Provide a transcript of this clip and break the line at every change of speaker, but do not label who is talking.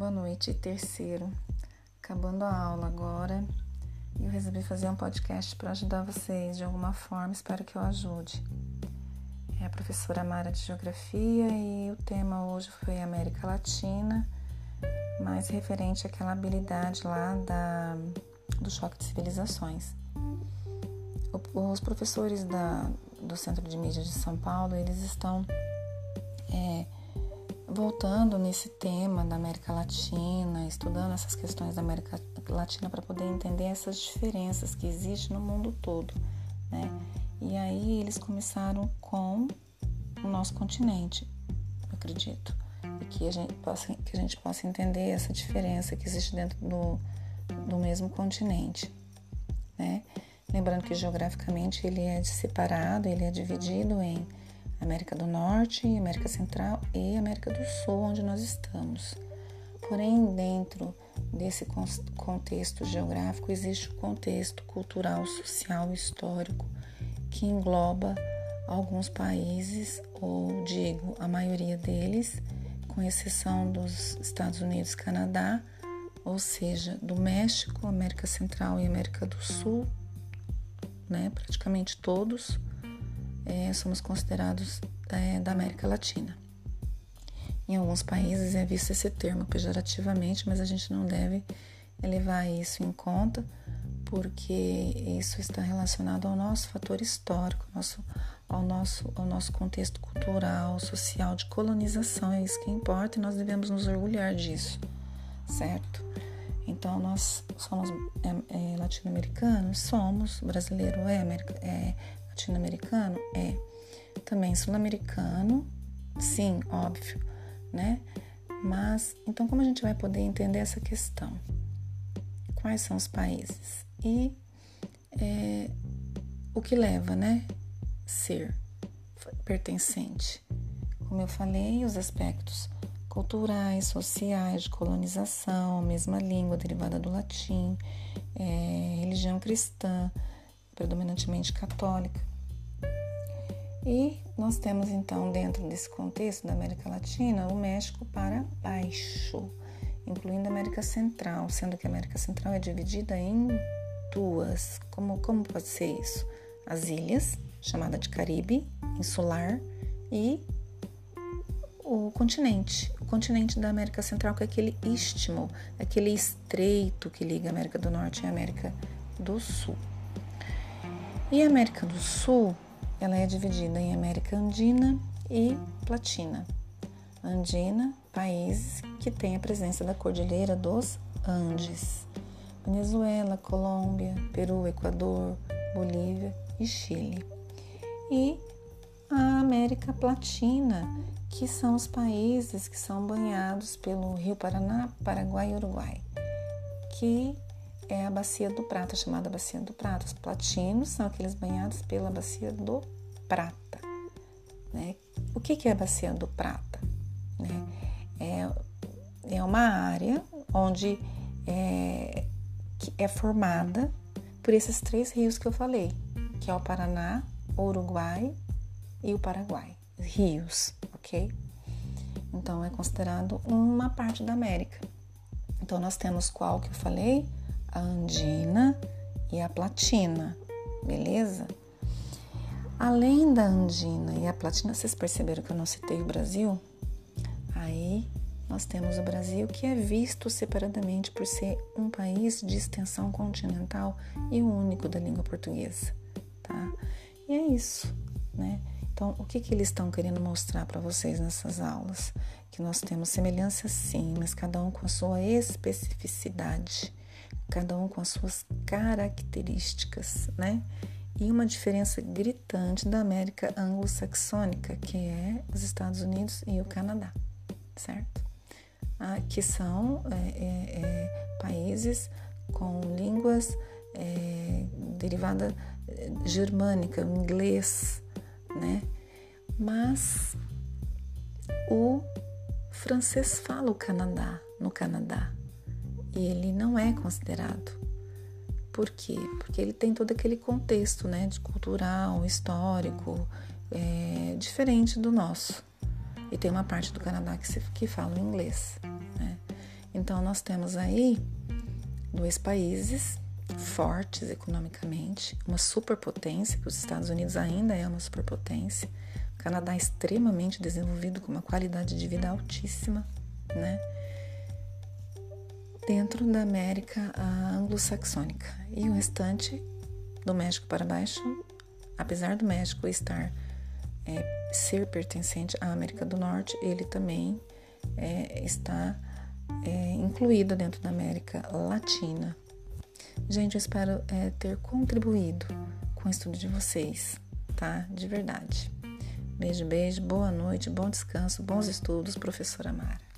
Boa noite, terceiro. Acabando a aula agora. Eu resolvi fazer um podcast para ajudar vocês de alguma forma. Espero que eu ajude. É a professora Mara de Geografia e o tema hoje foi América Latina, mais referente àquela habilidade lá da, do choque de civilizações. Os professores da, do Centro de Mídia de São Paulo, eles estão voltando nesse tema da América Latina, estudando essas questões da América Latina para poder entender essas diferenças que existem no mundo todo, né? E aí eles começaram com o nosso continente, eu acredito, e que a gente possa, que a gente possa entender essa diferença que existe dentro do, do mesmo continente, né? Lembrando que geograficamente ele é separado, ele é dividido em América do Norte, América Central e América do Sul, onde nós estamos. Porém, dentro desse contexto geográfico existe o contexto cultural, social e histórico que engloba alguns países, ou digo, a maioria deles, com exceção dos Estados Unidos e Canadá, ou seja, do México, América Central e América do Sul, né, praticamente todos é, somos considerados é, da América Latina. Em alguns países é visto esse termo pejorativamente, mas a gente não deve levar isso em conta, porque isso está relacionado ao nosso fator histórico, nosso, ao, nosso, ao nosso contexto cultural, social de colonização. É isso que importa e nós devemos nos orgulhar disso, certo? Então, nós somos é, é, latino-americanos? Somos. Brasileiro é, é latino-americano? É. Também sul-americano? Sim, óbvio, né? Mas, então, como a gente vai poder entender essa questão? Quais são os países? E é, o que leva, né? Ser pertencente. Como eu falei, os aspectos culturais, sociais, de colonização, mesma língua derivada do latim, é, religião cristã, predominantemente católica. E nós temos então, dentro desse contexto da América Latina, o México para baixo, incluindo a América Central, sendo que a América Central é dividida em duas. Como, como pode ser isso? As ilhas, chamada de Caribe, insular, e o continente. O continente da América Central, que é aquele istmo, aquele estreito que liga a América do Norte e a América do Sul. E a América do Sul ela é dividida em América Andina e Platina. Andina, países que têm a presença da Cordilheira dos Andes. Venezuela, Colômbia, Peru, Equador, Bolívia e Chile. E a América Platina, que são os países que são banhados pelo Rio Paraná, Paraguai e Uruguai, que é a bacia do prata, chamada bacia do prata. Os platinos são aqueles banhados pela bacia do prata. Né? O que, que é a bacia do prata? Né? É, é uma área onde é, é formada por esses três rios que eu falei, que é o Paraná, o Uruguai e o Paraguai. Rios, ok? Então é considerado uma parte da América. Então nós temos qual que eu falei? A andina e a platina, beleza? Além da andina e a platina, vocês perceberam que eu não citei o Brasil? Aí nós temos o Brasil que é visto separadamente por ser um país de extensão continental e único da língua portuguesa, tá? E é isso, né? Então, o que, que eles estão querendo mostrar para vocês nessas aulas? Que nós temos semelhança sim, mas cada um com a sua especificidade cada um com as suas características, né? E uma diferença gritante da América anglo-saxônica, que é os Estados Unidos e o Canadá, certo? Ah, que são é, é, é, países com línguas é, derivada é, germânica, inglês, né? Mas o francês fala o Canadá, no Canadá, e ele não é considerado. Por quê? Porque ele tem todo aquele contexto né, de cultural, histórico, é, diferente do nosso. E tem uma parte do Canadá que, se, que fala inglês. Né? Então, nós temos aí dois países fortes economicamente, uma superpotência, que os Estados Unidos ainda é uma superpotência, o Canadá é extremamente desenvolvido, com uma qualidade de vida altíssima, né? Dentro da América anglo-saxônica. E o restante, do México para baixo, apesar do México estar é, ser pertencente à América do Norte, ele também é, está é, incluído dentro da América Latina. Gente, eu espero é, ter contribuído com o estudo de vocês, tá? De verdade. Beijo, beijo, boa noite, bom descanso, bons estudos, professora Mara.